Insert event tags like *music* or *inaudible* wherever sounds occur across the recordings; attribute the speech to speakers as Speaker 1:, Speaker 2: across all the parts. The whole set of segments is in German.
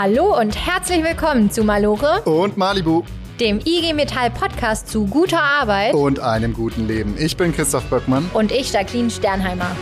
Speaker 1: Hallo und herzlich willkommen zu Malore
Speaker 2: und Malibu,
Speaker 1: dem IG Metall Podcast zu guter Arbeit
Speaker 2: und einem guten Leben. Ich bin Christoph Böckmann
Speaker 1: und ich Jacqueline Sternheimer.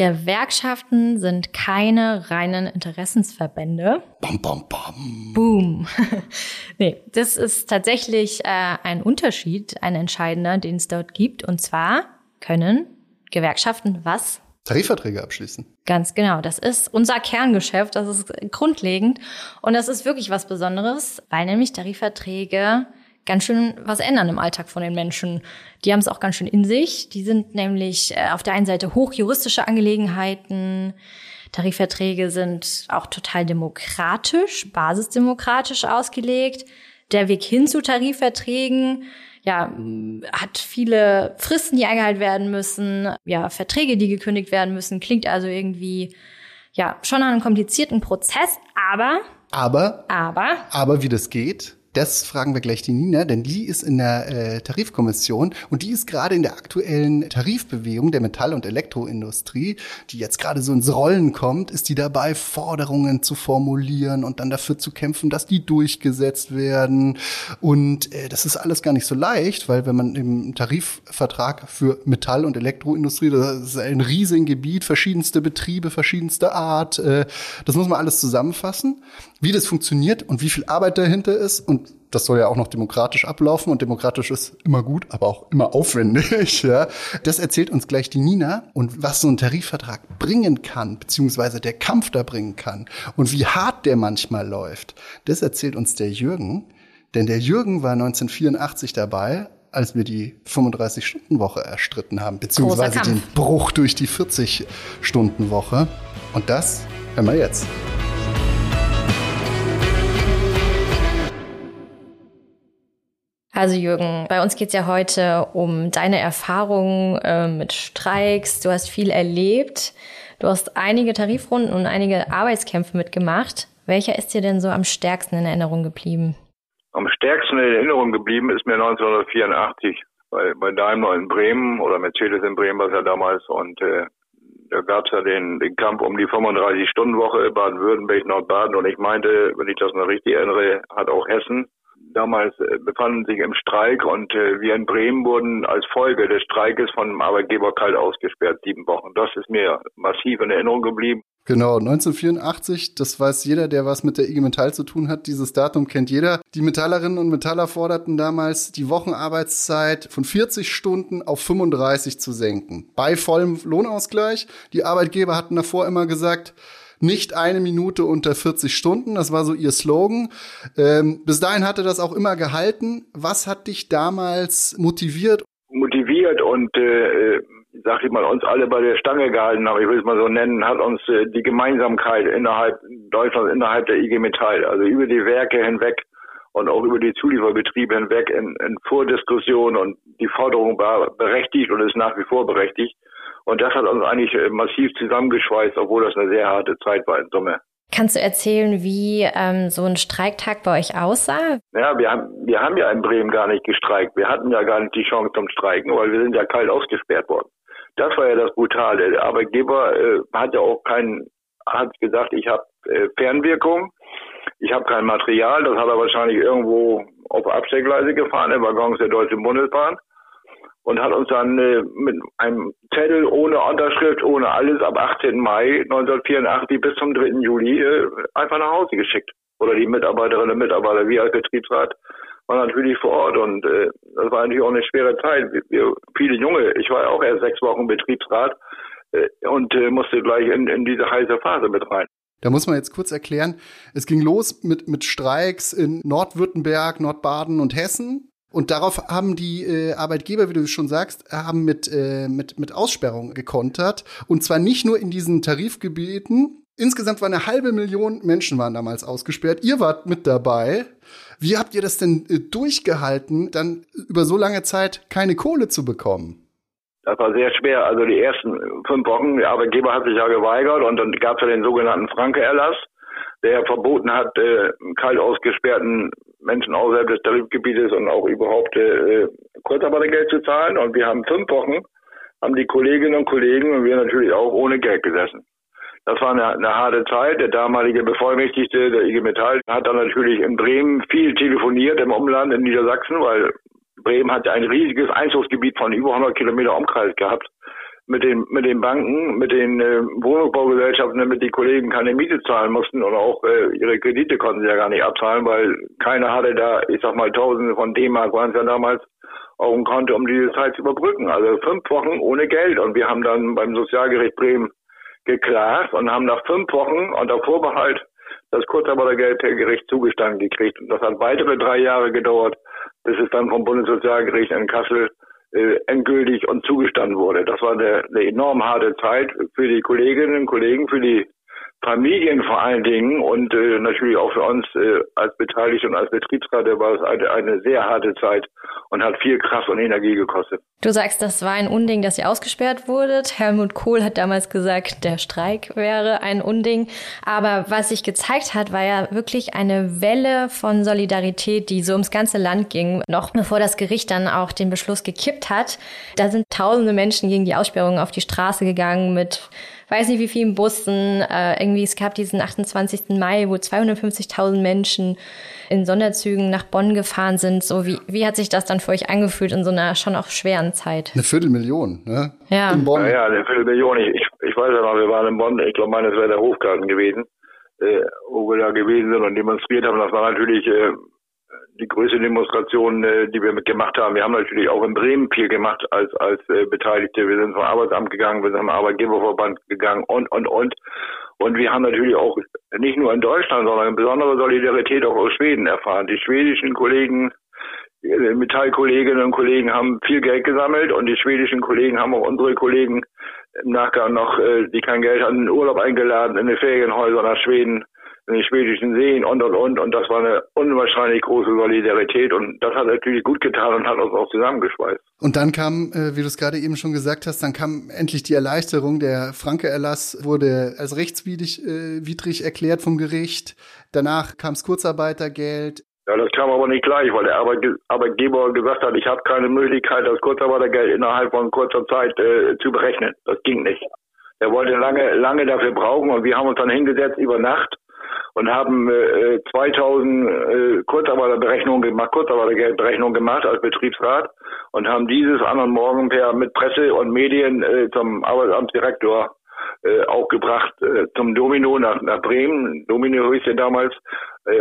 Speaker 1: Gewerkschaften sind keine reinen Interessensverbände.
Speaker 2: Bam, bam, bam.
Speaker 1: Boom. *laughs* nee, das ist tatsächlich äh, ein Unterschied, ein entscheidender, den es dort gibt. Und zwar können Gewerkschaften was?
Speaker 2: Tarifverträge abschließen.
Speaker 1: Ganz genau. Das ist unser Kerngeschäft. Das ist grundlegend. Und das ist wirklich was Besonderes, weil nämlich Tarifverträge ganz schön was ändern im Alltag von den Menschen. Die haben es auch ganz schön in sich. Die sind nämlich äh, auf der einen Seite hochjuristische Angelegenheiten. Tarifverträge sind auch total demokratisch, basisdemokratisch ausgelegt. Der Weg hin zu Tarifverträgen ja, hat viele Fristen, die eingehalten werden müssen, ja, Verträge, die gekündigt werden müssen, klingt also irgendwie, ja, schon an einem komplizierten Prozess, aber.
Speaker 2: Aber.
Speaker 1: Aber.
Speaker 2: Aber wie das geht? Das fragen wir gleich die Nina, denn die ist in der äh, Tarifkommission und die ist gerade in der aktuellen Tarifbewegung der Metall- und Elektroindustrie, die jetzt gerade so ins Rollen kommt, ist die dabei, Forderungen zu formulieren und dann dafür zu kämpfen, dass die durchgesetzt werden. Und äh, das ist alles gar nicht so leicht, weil wenn man im Tarifvertrag für Metall- und Elektroindustrie, das ist ein riesiges Gebiet, verschiedenste Betriebe, verschiedenste Art, äh, das muss man alles zusammenfassen, wie das funktioniert und wie viel Arbeit dahinter ist und das soll ja auch noch demokratisch ablaufen und demokratisch ist immer gut, aber auch immer aufwendig. *laughs* Ja. Das erzählt uns gleich die Nina und was so ein Tarifvertrag bringen kann, beziehungsweise der Kampf da bringen kann und wie hart der manchmal läuft. Das erzählt uns der Jürgen, denn der Jürgen war 1984 dabei, als wir die 35-Stunden-Woche erstritten haben, beziehungsweise den Bruch durch die 40-Stunden-Woche. Und das hören wir jetzt.
Speaker 1: Also Jürgen, bei uns geht's ja heute um deine Erfahrungen äh, mit Streiks. Du hast viel erlebt. Du hast einige Tarifrunden und einige Arbeitskämpfe mitgemacht. Welcher ist dir denn so am stärksten in Erinnerung geblieben?
Speaker 3: Am stärksten in Erinnerung geblieben ist mir 1984 bei, bei Daimler in Bremen oder Mercedes in Bremen war es ja damals und äh, da gab es ja den, den Kampf um die 35-Stunden-Woche Baden-Württemberg, Nordbaden und ich meinte, wenn ich das noch richtig erinnere, hat auch Hessen damals äh, befanden sich im Streik und äh, wir in Bremen wurden als Folge des Streikes von dem Arbeitgeber kalt ausgesperrt, sieben Wochen. Das ist mir massiv in Erinnerung geblieben.
Speaker 2: Genau, 1984, das weiß jeder, der was mit der IG Metall zu tun hat. Dieses Datum kennt jeder. Die Metallerinnen und Metaller forderten damals, die Wochenarbeitszeit von 40 Stunden auf 35 zu senken. Bei vollem Lohnausgleich. Die Arbeitgeber hatten davor immer gesagt, nicht eine Minute unter 40 Stunden. Das war so ihr Slogan. Ähm, bis dahin hatte das auch immer gehalten. Was hat dich damals motiviert?
Speaker 3: Motiviert und äh, sag ich mal, uns alle bei der Stange gehalten haben, ich will es mal so nennen, hat uns äh, die Gemeinsamkeit innerhalb Deutschlands, innerhalb der IG Metall, also über die Werke hinweg und auch über die Zulieferbetriebe hinweg in, in Vordiskussion und die Forderung war berechtigt und ist nach wie vor berechtigt. Und das hat uns eigentlich äh, massiv zusammengeschweißt, obwohl das eine sehr harte Zeit war in Summe.
Speaker 1: Kannst du erzählen, wie ähm, so ein Streiktag bei euch aussah?
Speaker 3: Ja, wir haben, wir haben ja in Bremen gar nicht gestreikt. Wir hatten ja gar nicht die Chance zum Streiken, weil wir sind ja kalt ausgesperrt worden. Das war ja das Brutale. Der Arbeitgeber äh, hat ja auch keinen, hat gesagt, ich habe äh, Fernwirkung, ich habe kein Material. Das hat er wahrscheinlich irgendwo auf Absteckgleise gefahren, in Waggons der Deutschen Bundesbahn und hat uns dann äh, mit einem Zettel ohne Unterschrift, ohne alles ab 18. Mai 1984 bis zum 3. Juli äh, einfach nach Hause geschickt. Oder die Mitarbeiterinnen und Mitarbeiter, wir als Betriebsrat waren natürlich vor Ort und äh, das war natürlich auch eine schwere Zeit. Wir, viele Junge, ich war auch erst sechs Wochen Betriebsrat äh, und äh, musste gleich in, in diese heiße Phase mit rein.
Speaker 2: Da muss man jetzt kurz erklären, es ging los mit, mit Streiks in Nordwürttemberg, Nordbaden und Hessen. Und darauf haben die äh, Arbeitgeber, wie du schon sagst, haben mit, äh, mit, mit Aussperrung gekontert. Und zwar nicht nur in diesen Tarifgebieten. Insgesamt waren eine halbe Million Menschen waren damals ausgesperrt. Ihr wart mit dabei. Wie habt ihr das denn äh, durchgehalten, dann über so lange Zeit keine Kohle zu bekommen?
Speaker 3: Das war sehr schwer. Also die ersten fünf Wochen, der Arbeitgeber hat sich ja geweigert und dann gab es ja den sogenannten Franke-Erlass der verboten hat, äh, kalt ausgesperrten Menschen außerhalb des Tarifgebietes und auch überhaupt äh, Kurzarbeitergeld zu zahlen und wir haben fünf Wochen, haben die Kolleginnen und Kollegen und wir natürlich auch ohne Geld gesessen. Das war eine, eine harte Zeit. Der damalige Bevollmächtigte der IG Metall hat dann natürlich in Bremen viel telefoniert im Umland in Niedersachsen, weil Bremen hat ein riesiges Einzugsgebiet von über 100 Kilometer Umkreis gehabt mit den mit den Banken, mit den äh, Wohnungsbaugesellschaften, damit die Kollegen keine Miete zahlen mussten oder auch äh, ihre Kredite konnten sie ja gar nicht abzahlen, weil keiner hatte da, ich sag mal, Tausende von D-Mark waren es ja damals auf dem Konto, um diese Zeit zu überbrücken. Also fünf Wochen ohne Geld und wir haben dann beim Sozialgericht Bremen geklagt und haben nach fünf Wochen unter Vorbehalt das Kurzarbeitergeld per Gericht zugestanden gekriegt. Und das hat weitere drei Jahre gedauert, bis es dann vom Bundessozialgericht in Kassel äh, endgültig und zugestanden wurde. Das war eine, eine enorm harte Zeit für die Kolleginnen und Kollegen, für die Familien vor allen Dingen und äh, natürlich auch für uns äh, als Beteiligte und als Betriebsrat war es eine, eine sehr harte Zeit und hat viel Kraft und Energie gekostet.
Speaker 1: Du sagst, das war ein Unding, dass ihr ausgesperrt wurdet. Helmut Kohl hat damals gesagt, der Streik wäre ein Unding. Aber was sich gezeigt hat, war ja wirklich eine Welle von Solidarität, die so ums ganze Land ging, noch bevor das Gericht dann auch den Beschluss gekippt hat. Da sind tausende Menschen gegen die Aussperrung auf die Straße gegangen mit weiß nicht wie vielen Bussen. Äh, irgendwie, es gab diesen 28. Mai, wo 250.000 Menschen in Sonderzügen nach Bonn gefahren sind. So wie, wie hat sich das dann für euch angefühlt in so einer schon auch schweren Zeit?
Speaker 2: Eine Viertelmillion, ne?
Speaker 1: Ja.
Speaker 3: In Bonn. Ja, ja eine Viertelmillion. Ich, ich, ich weiß ja noch, wir waren in Bonn. Ich glaube, meines wäre der Hofgarten gewesen, äh, wo wir da gewesen sind und demonstriert haben. Das war natürlich äh, die größte Demonstration, äh, die wir mitgemacht haben. Wir haben natürlich auch in Bremen viel gemacht als, als äh, Beteiligte. Wir sind zum Arbeitsamt gegangen, wir sind zum Arbeitgeberverband gegangen und, und, und. Und wir haben natürlich auch nicht nur in Deutschland, sondern besondere Solidarität auch aus Schweden erfahren. Die schwedischen Kollegen, äh, Metallkolleginnen und Kollegen haben viel Geld gesammelt und die schwedischen Kollegen haben auch unsere Kollegen im Nachgang noch, äh, die kein Geld hatten, in Urlaub eingeladen in die Ferienhäuser nach Schweden in den schwedischen Seen und und und und das war eine unwahrscheinlich große Solidarität und das hat natürlich gut getan und hat uns auch zusammengeschweißt.
Speaker 2: Und dann kam, äh, wie du es gerade eben schon gesagt hast, dann kam endlich die Erleichterung. Der Franke-Erlass wurde als rechtswidrig äh, widrig erklärt vom Gericht. Danach kam das Kurzarbeitergeld.
Speaker 3: Ja, das kam aber nicht gleich, weil der Arbeitgeber gesagt hat, ich habe keine Möglichkeit, das Kurzarbeitergeld innerhalb von kurzer Zeit äh, zu berechnen. Das ging nicht. Er wollte lange, lange dafür brauchen und wir haben uns dann hingesetzt über Nacht und haben äh, 2000 äh, Kurzarbeiterberechnungen gemacht, Kurzarbeitergeldberechnungen gemacht als Betriebsrat und haben dieses anderen Morgen per mit Presse und Medien äh, zum Arbeitsamtsdirektor äh, auch gebracht äh, zum Domino nach, nach Bremen. Domino hieß ja damals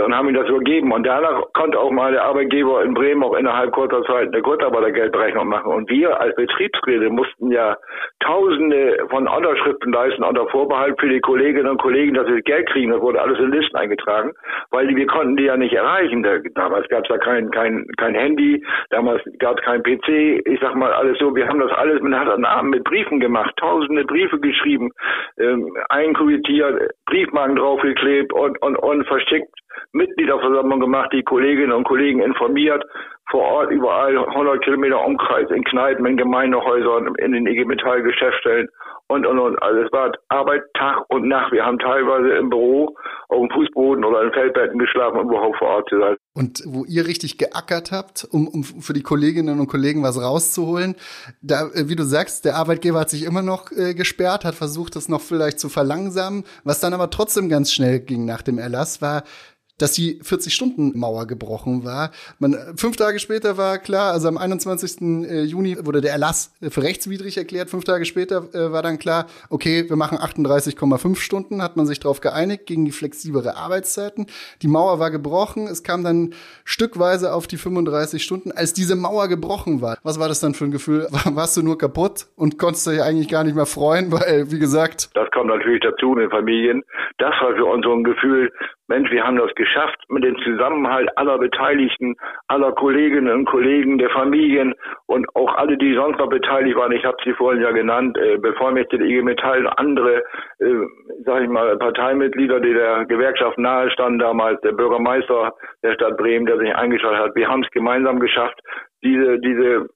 Speaker 3: und haben ihm das übergeben. Und danach konnte auch mal der Arbeitgeber in Bremen auch innerhalb kurzer Zeit eine Kurzarbeitergeldberechnung machen. Und wir als Betriebsräte mussten ja Tausende von Unterschriften leisten unter Vorbehalt für die Kolleginnen und Kollegen, dass sie Geld kriegen. Das wurde alles in Listen eingetragen, weil wir konnten die ja nicht erreichen. Da, damals gab es ja kein, kein, kein Handy, damals gab es kein PC. Ich sag mal alles so, wir haben das alles mit Hand an Arm mit Briefen gemacht, tausende Briefe geschrieben, ähm, einkuvertiert, Briefmarken draufgeklebt und, und, und verschickt Mitgliederversammlung gemacht, die Kolleginnen und Kollegen informiert, vor Ort überall 100 Kilometer Umkreis, in Kneipen, in Gemeindehäusern, in den IG Metall Geschäftsstellen und, und, und. Also es war Arbeit Tag und Nacht. Wir haben teilweise im Büro auf dem Fußboden oder in Feldbetten geschlafen, um überhaupt vor Ort zu sein.
Speaker 2: Und wo ihr richtig geackert habt, um, um für die Kolleginnen und Kollegen was rauszuholen, da, äh, wie du sagst, der Arbeitgeber hat sich immer noch äh, gesperrt, hat versucht, das noch vielleicht zu verlangsamen. Was dann aber trotzdem ganz schnell ging nach dem Erlass, war, dass die 40-Stunden-Mauer gebrochen war. Man, fünf Tage später war klar, also am 21. Äh, Juni wurde der Erlass für rechtswidrig erklärt. Fünf Tage später äh, war dann klar, okay, wir machen 38,5 Stunden, hat man sich darauf geeinigt gegen die flexiblere Arbeitszeiten. Die Mauer war gebrochen, es kam dann stückweise auf die 35 Stunden. Als diese Mauer gebrochen war, was war das dann für ein Gefühl? *laughs* Warst du nur kaputt und konntest dich eigentlich gar nicht mehr freuen, weil, wie gesagt...
Speaker 3: Das kommt natürlich dazu in den Familien. Das war für uns so ein Gefühl, Mensch, wir haben das geschafft mit dem Zusammenhalt aller Beteiligten, aller Kolleginnen und Kollegen, der Familien und auch alle, die sonst noch beteiligt waren. Ich habe sie vorhin ja genannt, äh, Bevollmächtigte IG Metall, andere, äh, sage ich mal, Parteimitglieder, die der Gewerkschaft nahestanden damals, der Bürgermeister der Stadt Bremen, der sich eingeschaltet hat. Wir haben es gemeinsam geschafft, diese, diese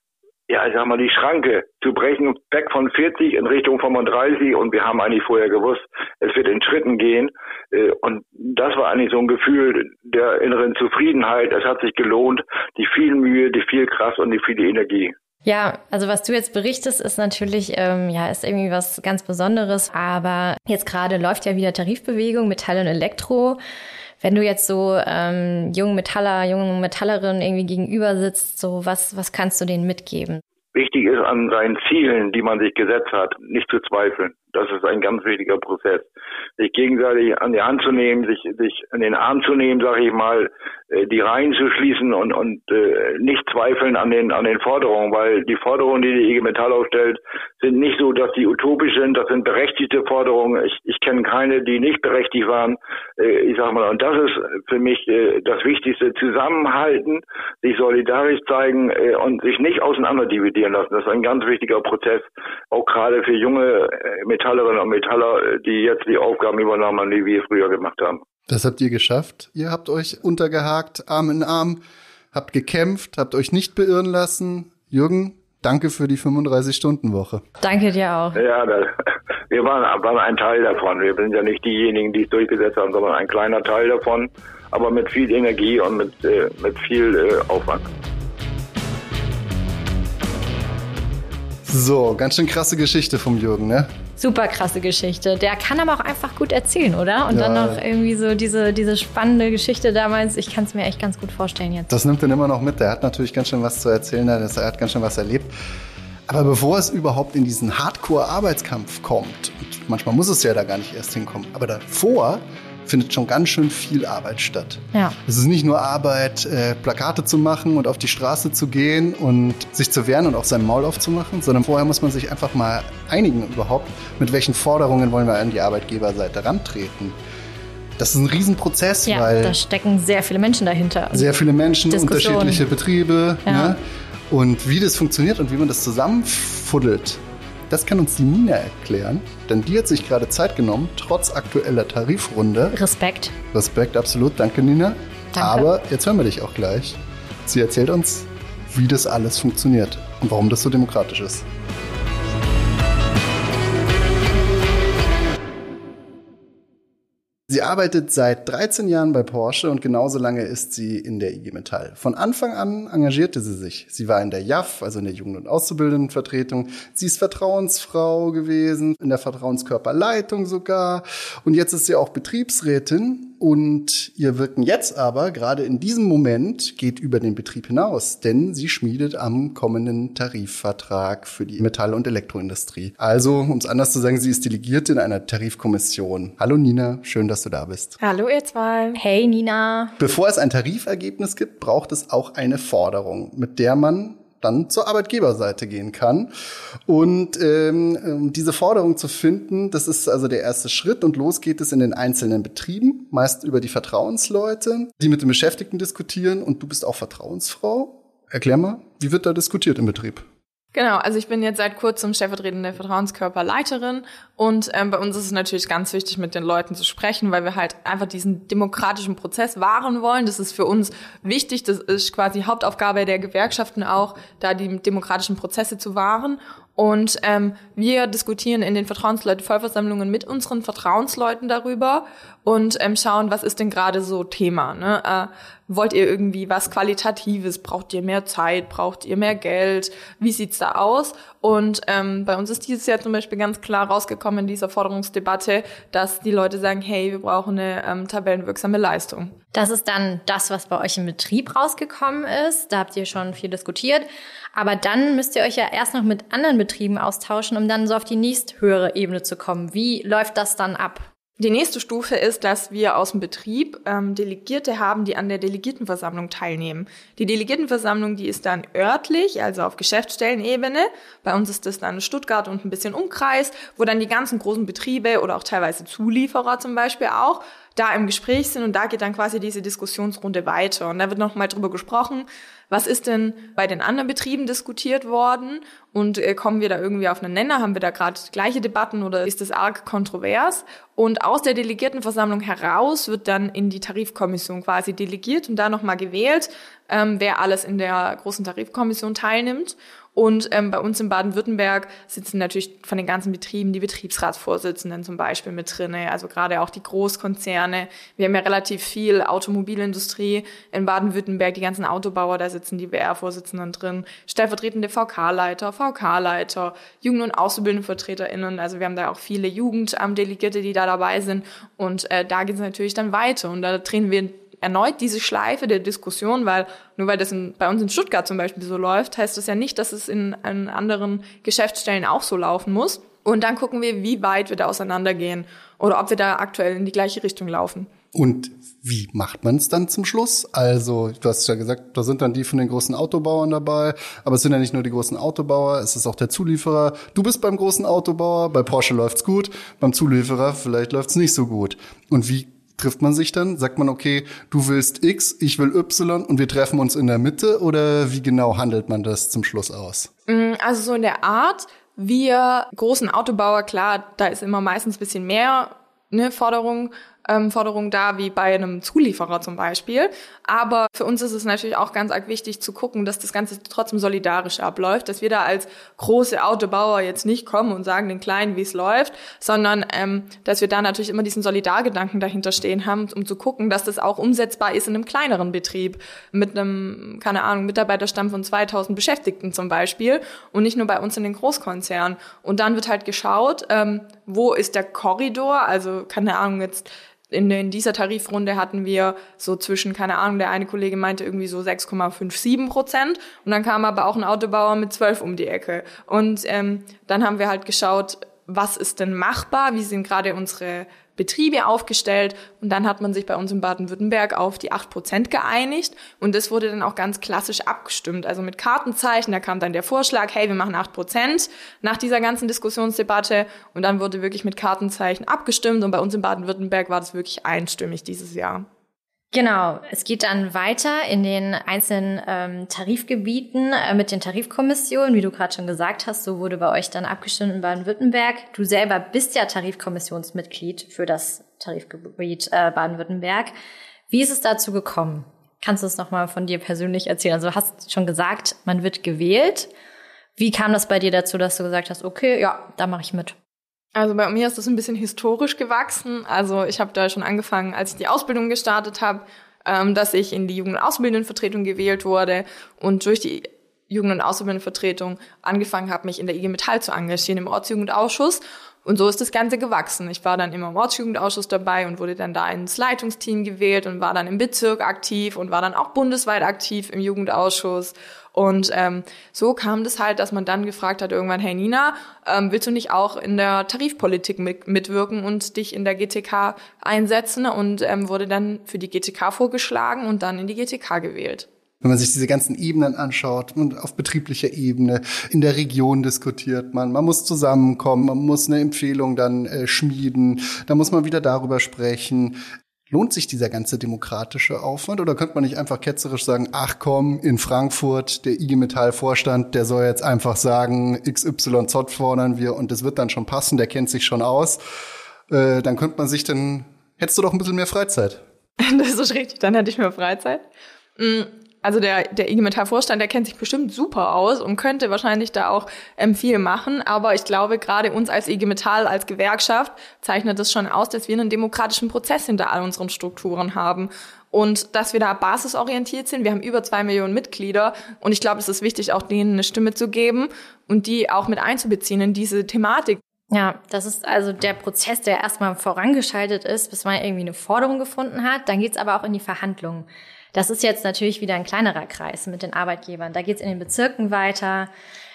Speaker 3: ja, ich sag mal, die Schranke zu brechen, weg von 40 in Richtung 35 und wir haben eigentlich vorher gewusst, es wird in Schritten gehen äh, und das war eigentlich so ein Gefühl der inneren Zufriedenheit, es hat sich gelohnt, die viel Mühe, die viel Kraft und die viele Energie.
Speaker 1: Ja, also was du jetzt berichtest, ist natürlich, ähm, ja, ist irgendwie was ganz Besonderes. Aber jetzt gerade läuft ja wieder Tarifbewegung, Metall und Elektro. Wenn du jetzt so ähm, jungen Metaller, jungen Metallerinnen irgendwie gegenüber sitzt, so was, was kannst du denen mitgeben?
Speaker 3: Wichtig ist an seinen Zielen, die man sich gesetzt hat, nicht zu zweifeln. Das ist ein ganz wichtiger Prozess. Sich gegenseitig an die Hand zu nehmen, sich, sich an den Arm zu nehmen, sage ich mal, äh, die Reihen zu schließen und, und äh, nicht zweifeln an den, an den Forderungen, weil die Forderungen, die die IG Metall aufstellt, sind nicht so, dass die utopisch sind, das sind berechtigte Forderungen. Ich, ich kenne keine, die nicht berechtigt waren. Äh, ich sage mal, und das ist für mich äh, das Wichtigste, zusammenhalten, sich solidarisch zeigen äh, und sich nicht auseinanderdividieren lassen. Das ist ein ganz wichtiger Prozess, auch gerade für junge äh, Metallerinnen und Metaller, die jetzt die Aufgaben übernommen, die wir früher gemacht haben.
Speaker 2: Das habt ihr geschafft. Ihr habt euch untergehakt, Arm in Arm, habt gekämpft, habt euch nicht beirren lassen. Jürgen, danke für die 35-Stunden-Woche.
Speaker 1: Danke dir auch.
Speaker 3: Ja, das, *laughs* wir waren, waren ein Teil davon. Wir sind ja nicht diejenigen, die es durchgesetzt haben, sondern ein kleiner Teil davon, aber mit viel Energie und mit, äh, mit viel äh, Aufwand.
Speaker 2: So, ganz schön krasse Geschichte vom Jürgen, ne?
Speaker 1: Super krasse Geschichte. Der kann aber auch einfach gut erzählen, oder? Und ja. dann noch irgendwie so diese, diese spannende Geschichte damals. Ich kann es mir echt ganz gut vorstellen jetzt.
Speaker 2: Das nimmt er immer noch mit. Der hat natürlich ganz schön was zu erzählen. Er hat ganz schön was erlebt. Aber bevor es überhaupt in diesen Hardcore-Arbeitskampf kommt, und manchmal muss es ja da gar nicht erst hinkommen, aber davor findet schon ganz schön viel Arbeit statt.
Speaker 1: Ja.
Speaker 2: Es ist nicht nur Arbeit, äh, Plakate zu machen und auf die Straße zu gehen und sich zu wehren und auch sein Maul aufzumachen, sondern vorher muss man sich einfach mal einigen überhaupt, mit welchen Forderungen wollen wir an die Arbeitgeberseite rantreten. Das ist ein Riesenprozess,
Speaker 1: ja,
Speaker 2: weil
Speaker 1: da stecken sehr viele Menschen dahinter.
Speaker 2: Sehr viele Menschen, unterschiedliche Betriebe. Ja. Ne? Und wie das funktioniert und wie man das zusammenfuddelt, das kann uns die Nina erklären, denn die hat sich gerade Zeit genommen, trotz aktueller Tarifrunde.
Speaker 1: Respekt.
Speaker 2: Respekt, absolut. Danke, Nina. Danke. Aber jetzt hören wir dich auch gleich. Sie erzählt uns, wie das alles funktioniert und warum das so demokratisch ist. Sie arbeitet seit 13 Jahren bei Porsche und genauso lange ist sie in der IG Metall. Von Anfang an engagierte sie sich. Sie war in der JAF, also in der Jugend- und Auszubildendenvertretung. Sie ist Vertrauensfrau gewesen, in der Vertrauenskörperleitung sogar. Und jetzt ist sie auch Betriebsrätin und ihr Wirken jetzt aber, gerade in diesem Moment, geht über den Betrieb hinaus, denn sie schmiedet am kommenden Tarifvertrag für die Metall- und Elektroindustrie. Also, um es anders zu sagen, sie ist Delegierte in einer Tarifkommission. Hallo Nina, schön, dass du da bist.
Speaker 4: Hallo ihr zwei.
Speaker 1: Hey Nina.
Speaker 2: Bevor es ein Tarifergebnis gibt, braucht es auch eine Forderung, mit der man dann zur Arbeitgeberseite gehen kann. Und ähm, diese Forderung zu finden, das ist also der erste Schritt und los geht es in den einzelnen Betrieben, meist über die Vertrauensleute, die mit den Beschäftigten diskutieren und du bist auch Vertrauensfrau. Erklär mal, wie wird da diskutiert im Betrieb?
Speaker 4: Genau, also ich bin jetzt seit kurzem stellvertretende Vertrauenskörperleiterin und ähm, bei uns ist es natürlich ganz wichtig, mit den Leuten zu sprechen, weil wir halt einfach diesen demokratischen Prozess wahren wollen. Das ist für uns wichtig, das ist quasi Hauptaufgabe der Gewerkschaften auch, da die demokratischen Prozesse zu wahren. Und ähm, wir diskutieren in den Vertrauensleute-Vollversammlungen mit unseren Vertrauensleuten darüber und ähm, schauen, was ist denn gerade so Thema. Ne? Äh, wollt ihr irgendwie was Qualitatives? Braucht ihr mehr Zeit? Braucht ihr mehr Geld? Wie sieht's da aus? Und ähm, bei uns ist dieses Jahr zum Beispiel ganz klar rausgekommen in dieser Forderungsdebatte, dass die Leute sagen, hey, wir brauchen eine ähm, tabellenwirksame Leistung.
Speaker 1: Das ist dann das, was bei euch im Betrieb rausgekommen ist. Da habt ihr schon viel diskutiert. Aber dann müsst ihr euch ja erst noch mit anderen Betrieben austauschen, um dann so auf die nächsthöhere Ebene zu kommen. Wie läuft das dann ab?
Speaker 4: Die nächste Stufe ist, dass wir aus dem Betrieb ähm, Delegierte haben, die an der Delegiertenversammlung teilnehmen. Die Delegiertenversammlung, die ist dann örtlich, also auf Geschäftsstellenebene. Bei uns ist das dann Stuttgart und ein bisschen Umkreis, wo dann die ganzen großen Betriebe oder auch teilweise Zulieferer zum Beispiel auch da im Gespräch sind und da geht dann quasi diese Diskussionsrunde weiter. Und da wird nochmal drüber gesprochen, was ist denn bei den anderen Betrieben diskutiert worden und äh, kommen wir da irgendwie auf einen Nenner? Haben wir da gerade gleiche Debatten oder ist das arg kontrovers? Und aus der Delegiertenversammlung heraus wird dann in die Tarifkommission quasi delegiert und da nochmal gewählt, ähm, wer alles in der großen Tarifkommission teilnimmt. Und ähm, bei uns in Baden-Württemberg sitzen natürlich von den ganzen Betrieben die Betriebsratsvorsitzenden zum Beispiel mit drinne, also gerade auch die Großkonzerne. Wir haben ja relativ viel Automobilindustrie in Baden-Württemberg, die ganzen Autobauer, da sitzen die WR-Vorsitzenden drin, stellvertretende VK-Leiter, VK-Leiter, Jugend- und AuszubildendvertreterInnen. Also wir haben da auch viele Jugenddelegierte, die da dabei sind. Und äh, da geht es natürlich dann weiter. Und da drehen wir erneut diese Schleife der Diskussion, weil nur weil das in, bei uns in Stuttgart zum Beispiel so läuft, heißt das ja nicht, dass es in, in anderen Geschäftsstellen auch so laufen muss. Und dann gucken wir, wie weit wir da auseinandergehen oder ob wir da aktuell in die gleiche Richtung laufen.
Speaker 2: Und wie macht man es dann zum Schluss? Also, du hast ja gesagt, da sind dann die von den großen Autobauern dabei, aber es sind ja nicht nur die großen Autobauer, es ist auch der Zulieferer. Du bist beim großen Autobauer, bei Porsche läuft's gut, beim Zulieferer vielleicht läuft's nicht so gut. Und wie trifft man sich dann? Sagt man, okay, du willst X, ich will Y und wir treffen uns in der Mitte oder wie genau handelt man das zum Schluss aus?
Speaker 4: Mm, also so in der Art, wir großen Autobauer, klar, da ist immer meistens bisschen mehr ne, Forderung ähm, Forderungen da, wie bei einem Zulieferer zum Beispiel. Aber für uns ist es natürlich auch ganz arg wichtig zu gucken, dass das Ganze trotzdem solidarisch abläuft, dass wir da als große Autobauer jetzt nicht kommen und sagen den Kleinen, wie es läuft, sondern ähm, dass wir da natürlich immer diesen Solidargedanken dahinter stehen haben, um zu gucken, dass das auch umsetzbar ist in einem kleineren Betrieb mit einem, keine Ahnung, Mitarbeiterstamm von 2000 Beschäftigten zum Beispiel und nicht nur bei uns in den Großkonzernen. Und dann wird halt geschaut, ähm, wo ist der Korridor, also keine Ahnung, jetzt in, in dieser Tarifrunde hatten wir so zwischen, keine Ahnung, der eine Kollege meinte irgendwie so 6,57 Prozent und dann kam aber auch ein Autobauer mit 12 um die Ecke. Und ähm, dann haben wir halt geschaut, was ist denn machbar, wie sind gerade unsere Betriebe aufgestellt und dann hat man sich bei uns in Baden-Württemberg auf die 8% geeinigt und das wurde dann auch ganz klassisch abgestimmt, also mit Kartenzeichen, da kam dann der Vorschlag, hey, wir machen 8% nach dieser ganzen Diskussionsdebatte und dann wurde wirklich mit Kartenzeichen abgestimmt und bei uns in Baden-Württemberg war das wirklich einstimmig dieses Jahr.
Speaker 1: Genau, es geht dann weiter in den einzelnen ähm, Tarifgebieten äh, mit den Tarifkommissionen, wie du gerade schon gesagt hast. So wurde bei euch dann abgestimmt in Baden-Württemberg. Du selber bist ja Tarifkommissionsmitglied für das Tarifgebiet äh, Baden-Württemberg. Wie ist es dazu gekommen? Kannst du es nochmal von dir persönlich erzählen? Also du hast schon gesagt, man wird gewählt. Wie kam das bei dir dazu, dass du gesagt hast, okay, ja, da mache ich mit?
Speaker 4: Also bei mir ist das ein bisschen historisch gewachsen. Also ich habe da schon angefangen, als ich die Ausbildung gestartet habe, ähm, dass ich in die Jugend- und Ausbildendenvertretung gewählt wurde und durch die Jugend- und Ausbildendenvertretung angefangen habe, mich in der IG Metall zu engagieren im Ortsjugendausschuss. Und so ist das Ganze gewachsen. Ich war dann immer im Ortsjugendausschuss dabei und wurde dann da ins Leitungsteam gewählt und war dann im Bezirk aktiv und war dann auch bundesweit aktiv im Jugendausschuss und ähm, so kam das halt, dass man dann gefragt hat irgendwann, hey Nina, ähm, willst du nicht auch in der Tarifpolitik mit, mitwirken und dich in der GTK einsetzen? Und ähm, wurde dann für die GTK vorgeschlagen und dann in die GTK gewählt
Speaker 2: wenn man sich diese ganzen Ebenen anschaut und auf betrieblicher Ebene, in der Region diskutiert man, man muss zusammenkommen, man muss eine Empfehlung dann äh, schmieden, da muss man wieder darüber sprechen. Lohnt sich dieser ganze demokratische Aufwand oder könnte man nicht einfach ketzerisch sagen, ach komm, in Frankfurt, der IG Metall Vorstand, der soll jetzt einfach sagen, XYZ fordern wir und das wird dann schon passen, der kennt sich schon aus. Äh, dann könnte man sich dann, hättest du doch ein bisschen mehr Freizeit. *laughs*
Speaker 4: Das ist richtig, dann hätte ich mehr Freizeit. Also der, der IG Metall-Vorstand, der kennt sich bestimmt super aus und könnte wahrscheinlich da auch ähm, viel machen. Aber ich glaube, gerade uns als IG Metall, als Gewerkschaft, zeichnet das schon aus, dass wir einen demokratischen Prozess hinter all unseren Strukturen haben. Und dass wir da basisorientiert sind. Wir haben über zwei Millionen Mitglieder. Und ich glaube, es ist wichtig, auch denen eine Stimme zu geben und die auch mit einzubeziehen in diese Thematik.
Speaker 1: Ja, das ist also der Prozess, der erstmal vorangeschaltet ist, bis man irgendwie eine Forderung gefunden hat. Dann geht's aber auch in die Verhandlungen. Das ist jetzt natürlich wieder ein kleinerer Kreis mit den Arbeitgebern. Da geht es in den Bezirken weiter.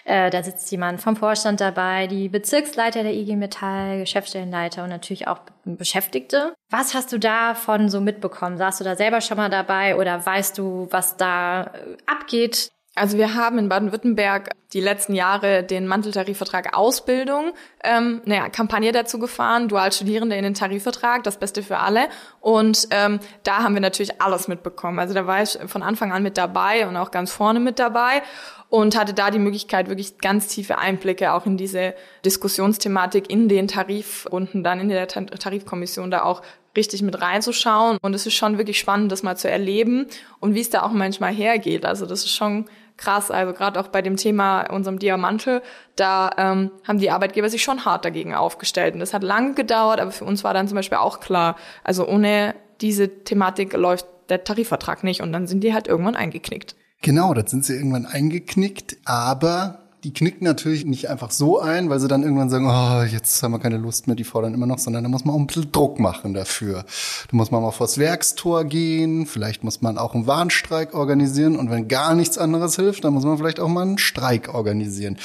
Speaker 1: Äh, da sitzt jemand vom Vorstand dabei, die Bezirksleiter der IG Metall, Geschäftsstellenleiter und natürlich auch Beschäftigte. Was hast du davon so mitbekommen? Saßt du da selber schon mal dabei oder weißt du, was da äh, abgeht?
Speaker 4: Also wir haben in Baden-Württemberg die letzten Jahre den Manteltarifvertrag Ausbildung, ähm, naja, Kampagne dazu gefahren, Dualstudierende in den Tarifvertrag, das Beste für alle. Und ähm, da haben wir natürlich alles mitbekommen. Also da war ich von Anfang an mit dabei und auch ganz vorne mit dabei und hatte da die Möglichkeit, wirklich ganz tiefe Einblicke auch in diese Diskussionsthematik in den Tarifrunden, dann in der Tarifkommission da auch richtig mit reinzuschauen. Und es ist schon wirklich spannend, das mal zu erleben und wie es da auch manchmal hergeht. Also das ist schon krass. Also gerade auch bei dem Thema unserem Diamantel, da ähm, haben die Arbeitgeber sich schon hart dagegen aufgestellt. Und das hat lange gedauert, aber für uns war dann zum Beispiel auch klar, also ohne diese Thematik läuft der Tarifvertrag nicht und dann sind die halt irgendwann eingeknickt.
Speaker 2: Genau, dann sind sie irgendwann eingeknickt, aber die knicken natürlich nicht einfach so ein, weil sie dann irgendwann sagen, oh, jetzt haben wir keine Lust mehr, die fordern immer noch, sondern da muss man auch ein bisschen Druck machen dafür. Da muss man mal vors Werkstor gehen, vielleicht muss man auch einen Warnstreik organisieren und wenn gar nichts anderes hilft, dann muss man vielleicht auch mal einen Streik organisieren.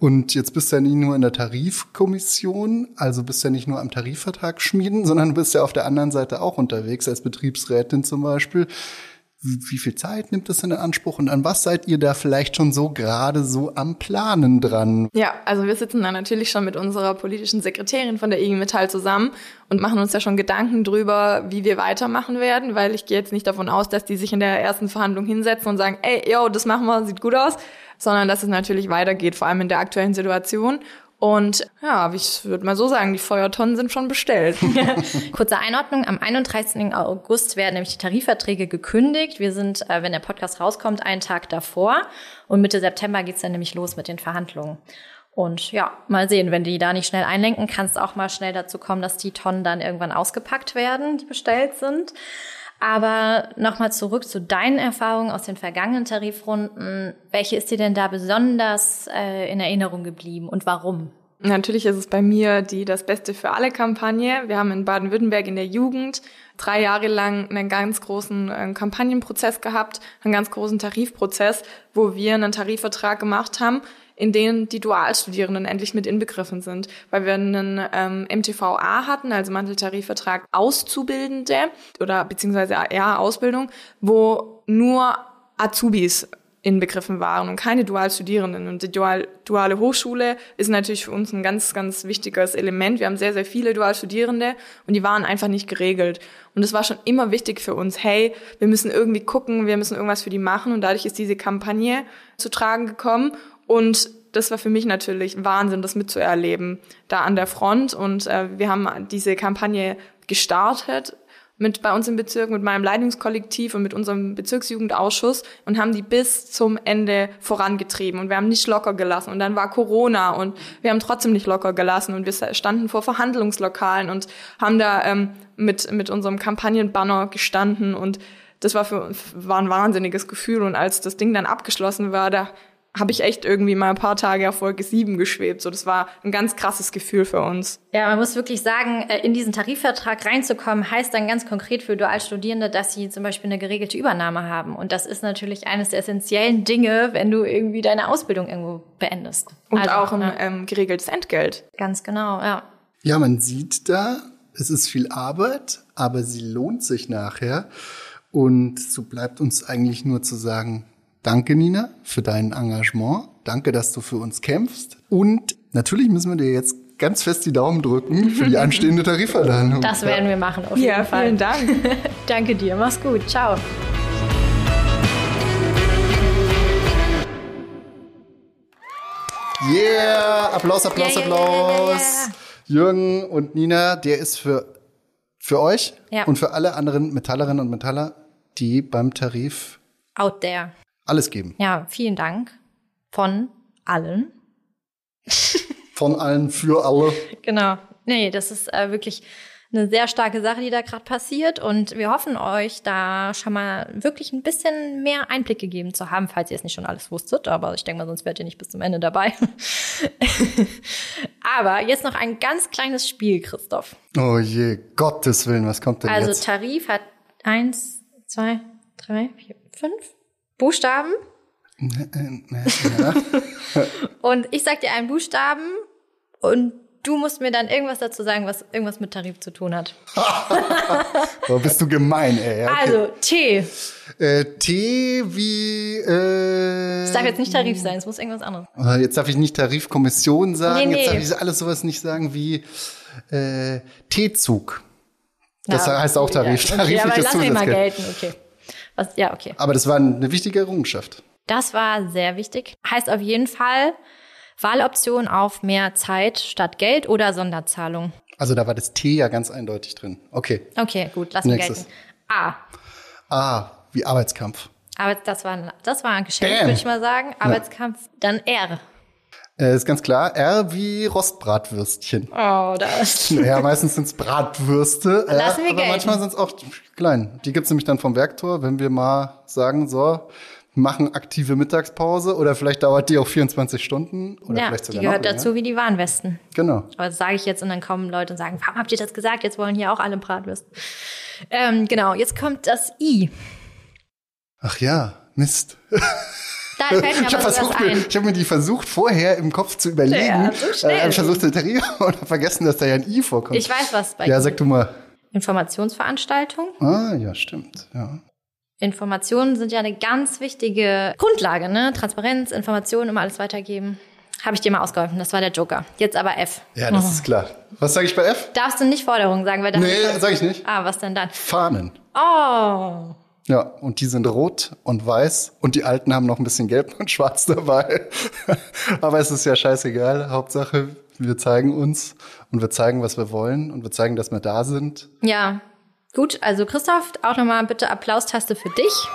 Speaker 2: Und jetzt bist du ja nicht nur in der Tarifkommission, also bist du ja nicht nur am Tarifvertrag schmieden, sondern bist ja auf der anderen Seite auch unterwegs, als Betriebsrätin zum Beispiel wie viel Zeit nimmt das in Anspruch und an was seid ihr da vielleicht schon so gerade so am Planen dran?
Speaker 4: Ja, also wir sitzen da natürlich schon mit unserer politischen Sekretärin von der IG Metall zusammen und machen uns ja schon Gedanken drüber, wie wir weitermachen werden, weil ich gehe jetzt nicht davon aus, dass die sich in der ersten Verhandlung hinsetzen und sagen, ey, yo, das machen wir, sieht gut aus, sondern dass es natürlich weitergeht, vor allem in der aktuellen Situation. Und ja, ich würde mal so sagen, die Feuertonnen sind schon bestellt. *laughs* *laughs*
Speaker 1: Kurze Einordnung, am 31. August werden nämlich die Tarifverträge gekündigt. Wir sind, äh, wenn der Podcast rauskommt, einen Tag davor. Und Mitte September geht's dann nämlich los mit den Verhandlungen. Und ja, mal sehen, wenn die da nicht schnell einlenken, kann es auch mal schnell dazu kommen, dass die Tonnen dann irgendwann ausgepackt werden, die bestellt sind. Aber nochmal zurück zu deinen Erfahrungen aus den vergangenen Tarifrunden. Welche ist dir denn da besonders äh, in Erinnerung geblieben und warum?
Speaker 4: Natürlich ist es bei mir die Das Beste für alle Kampagne. Wir haben in Baden-Württemberg in der Jugend drei Jahre lang einen ganz großen äh, Kampagnenprozess gehabt, einen ganz großen Tarifprozess, wo wir einen Tarifvertrag gemacht haben, in denen die Dualstudierenden endlich mit inbegriffen sind, weil wir einen ähm, MTVA hatten, also Manteltarifvertrag Auszubildende oder beziehungsweise ja Ausbildung, wo nur Azubis inbegriffen waren und keine Dualstudierenden. Und die Dual, duale Hochschule ist natürlich für uns ein ganz, ganz wichtiges Element. Wir haben sehr, sehr viele Dualstudierende und die waren einfach nicht geregelt. Und es war schon immer wichtig für uns, hey, wir müssen irgendwie gucken, wir müssen irgendwas für die machen. Und dadurch ist diese Kampagne zu tragen gekommen. Und das war für mich natürlich Wahnsinn, das mitzuerleben, da an der Front. Und äh, wir haben diese Kampagne gestartet mit bei uns im Bezirk, mit meinem Leitungskollektiv und mit unserem Bezirksjugendausschuss und haben die bis zum Ende vorangetrieben. Und wir haben nicht locker gelassen. Und dann war Corona und wir haben trotzdem nicht locker gelassen. Und wir standen vor Verhandlungslokalen und haben da ähm, mit, mit unserem Kampagnenbanner gestanden. Und das war für war ein wahnsinniges Gefühl. Und als das Ding dann abgeschlossen war, da habe ich echt irgendwie mal ein paar Tage auf Folge 7 geschwebt. So, das war ein ganz krasses Gefühl für uns.
Speaker 1: Ja, man muss wirklich sagen, äh, in diesen Tarifvertrag reinzukommen, heißt dann ganz konkret für Dualstudierende, dass sie zum Beispiel eine geregelte Übernahme haben. Und das ist natürlich eines der essentiellen Dinge, wenn du irgendwie deine Ausbildung irgendwo beendest.
Speaker 4: Und also, auch ein ja. ähm, geregeltes Entgelt.
Speaker 1: Ganz genau, ja.
Speaker 2: Ja, man sieht da, es ist viel Arbeit, aber sie lohnt sich nachher. Und so bleibt uns eigentlich nur zu sagen, Danke, Nina, für dein Engagement. Danke, dass du für uns kämpfst. Und natürlich müssen wir dir jetzt ganz fest die Daumen drücken für die *laughs* anstehende Tarifverhandlung.
Speaker 1: Das werden wir machen, auf jeden ja, Fall.
Speaker 4: Vielen Dank. *laughs*
Speaker 1: Danke dir. Mach's gut. Ciao.
Speaker 2: Yeah! Applaus, Applaus, yeah, Applaus. Yeah, yeah, Jürgen und Nina, der ist für, für euch ja. und für alle anderen Metallerinnen und Metaller, die beim Tarif
Speaker 1: out there
Speaker 2: alles geben.
Speaker 1: Ja, vielen Dank von allen.
Speaker 2: von allen für alle. *laughs*
Speaker 1: Genau. Nee, das ist äh, wirklich eine sehr starke Sache, die da gerade passiert. Und wir hoffen euch da schon mal wirklich ein bisschen mehr Einblick gegeben zu haben, falls ihr es nicht schon alles wusstet. Aber ich denke mal, sonst werdet ihr nicht bis zum Ende dabei. *laughs* Aber jetzt noch ein ganz kleines Spiel, Christoph.
Speaker 2: Oh je, Gottes Willen, was kommt denn
Speaker 1: also,
Speaker 2: jetzt?
Speaker 1: Also Tarif hat eins, zwei, drei, vier, fünf Buchstaben. Ja. *laughs* und ich sag dir einen Buchstaben und du musst mir dann irgendwas dazu sagen, was irgendwas mit Tarif zu tun hat. *laughs*
Speaker 2: oh, bist du gemein, ey.
Speaker 1: Okay. Also, T.
Speaker 2: Äh, T wie. Äh,
Speaker 1: es darf jetzt nicht Tarif sein, es muss irgendwas anderes.
Speaker 2: Oh, jetzt darf ich nicht Tarifkommission sagen, nee, nee. jetzt darf ich alles sowas nicht sagen wie äh, T-Zug. Das ja, heißt auch Tarif.
Speaker 1: Ja, okay, Tarif aber lass mich mal gelten, okay. Was, ja, okay.
Speaker 2: Aber das war eine wichtige Errungenschaft.
Speaker 1: Das war sehr wichtig. Heißt auf jeden Fall Wahloption auf mehr Zeit statt Geld oder Sonderzahlung.
Speaker 2: Also da war das T ja ganz eindeutig drin. Okay.
Speaker 1: Okay, gut, lass mich gelten. A.
Speaker 2: A, wie Arbeitskampf.
Speaker 1: Aber das war, ein- das war ein Geschenk, würde ich mal sagen. Arbeitskampf. Dann R.
Speaker 2: Äh, ist ganz klar. R wie Rostbratwürstchen.
Speaker 1: Oh, das. *laughs*
Speaker 2: Ja, meistens sind's Bratwürste. äh,
Speaker 1: Lassen wir
Speaker 2: aber
Speaker 1: gelten.
Speaker 2: manchmal sind's auch klein. Die gibt's nämlich dann vom Werktor, wenn wir mal sagen, so, machen aktive Mittagspause oder vielleicht dauert die auch 24 Stunden oder
Speaker 1: Ja,
Speaker 2: vielleicht
Speaker 1: die
Speaker 2: sogar
Speaker 1: gehört
Speaker 2: noch
Speaker 1: dazu wie die Warnwesten.
Speaker 2: Genau.
Speaker 1: Aber das sage ich jetzt und dann kommen Leute und sagen, warum habt ihr das gesagt? Jetzt wollen hier auch alle Bratwürste. Ähm, genau, jetzt kommt das I.
Speaker 2: Ach ja, Mist. *laughs*
Speaker 1: Da fällt mir
Speaker 2: Ich habe versucht, mir, ich hab mir die versucht, vorher im Kopf zu überlegen.
Speaker 1: Ja, so.
Speaker 2: Äh, versucht zu iterieren und hab vergessen, dass da ja ein I vorkommt.
Speaker 1: Ich weiß, was bei
Speaker 2: Ja, sag du mal.
Speaker 1: Informationsveranstaltung.
Speaker 2: Ah, ja, stimmt. Ja.
Speaker 1: Informationen sind ja eine ganz wichtige Grundlage, ne? Transparenz, Informationen, immer alles weitergeben. Habe ich dir mal ausgeholfen. Das war der Joker. Jetzt aber F.
Speaker 2: Ja, das ist klar. Was sage ich bei F?
Speaker 1: Darfst du nicht Forderungen sagen, weil da
Speaker 2: Nee, sag ich nicht.
Speaker 1: Ah, was denn dann?
Speaker 2: Fahnen.
Speaker 1: Oh.
Speaker 2: Ja, und die sind rot und weiß und die alten haben noch ein bisschen gelb und schwarz dabei. *laughs* Aber es ist ja scheißegal. Hauptsache, wir zeigen uns und wir zeigen, was wir wollen und wir zeigen, dass wir da sind.
Speaker 1: Ja. Gut, also Christoph, auch nochmal bitte Applaustaste für dich.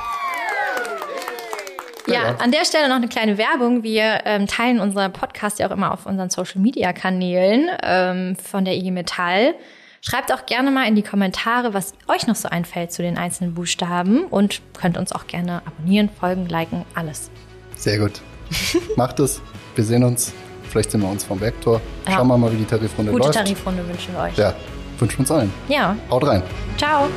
Speaker 1: Ja, an der Stelle noch eine kleine Werbung. Wir ähm, teilen unser Podcast ja auch immer auf unseren Social Media Kanälen ähm, von der IG Metall. Schreibt auch gerne mal in die Kommentare, was euch noch so einfällt zu den einzelnen Buchstaben und könnt uns auch gerne abonnieren, folgen, liken, alles.
Speaker 2: Sehr gut. *laughs* Macht es. Wir sehen uns. Vielleicht sehen wir uns vom Vektor.
Speaker 1: Ja.
Speaker 2: Schauen wir mal, wie die Tarifrunde
Speaker 1: Gute
Speaker 2: läuft.
Speaker 1: Tarifrunde wünschen wir euch.
Speaker 2: Ja, wünschen wir uns allen.
Speaker 1: ja.
Speaker 2: Haut rein.
Speaker 1: Ciao.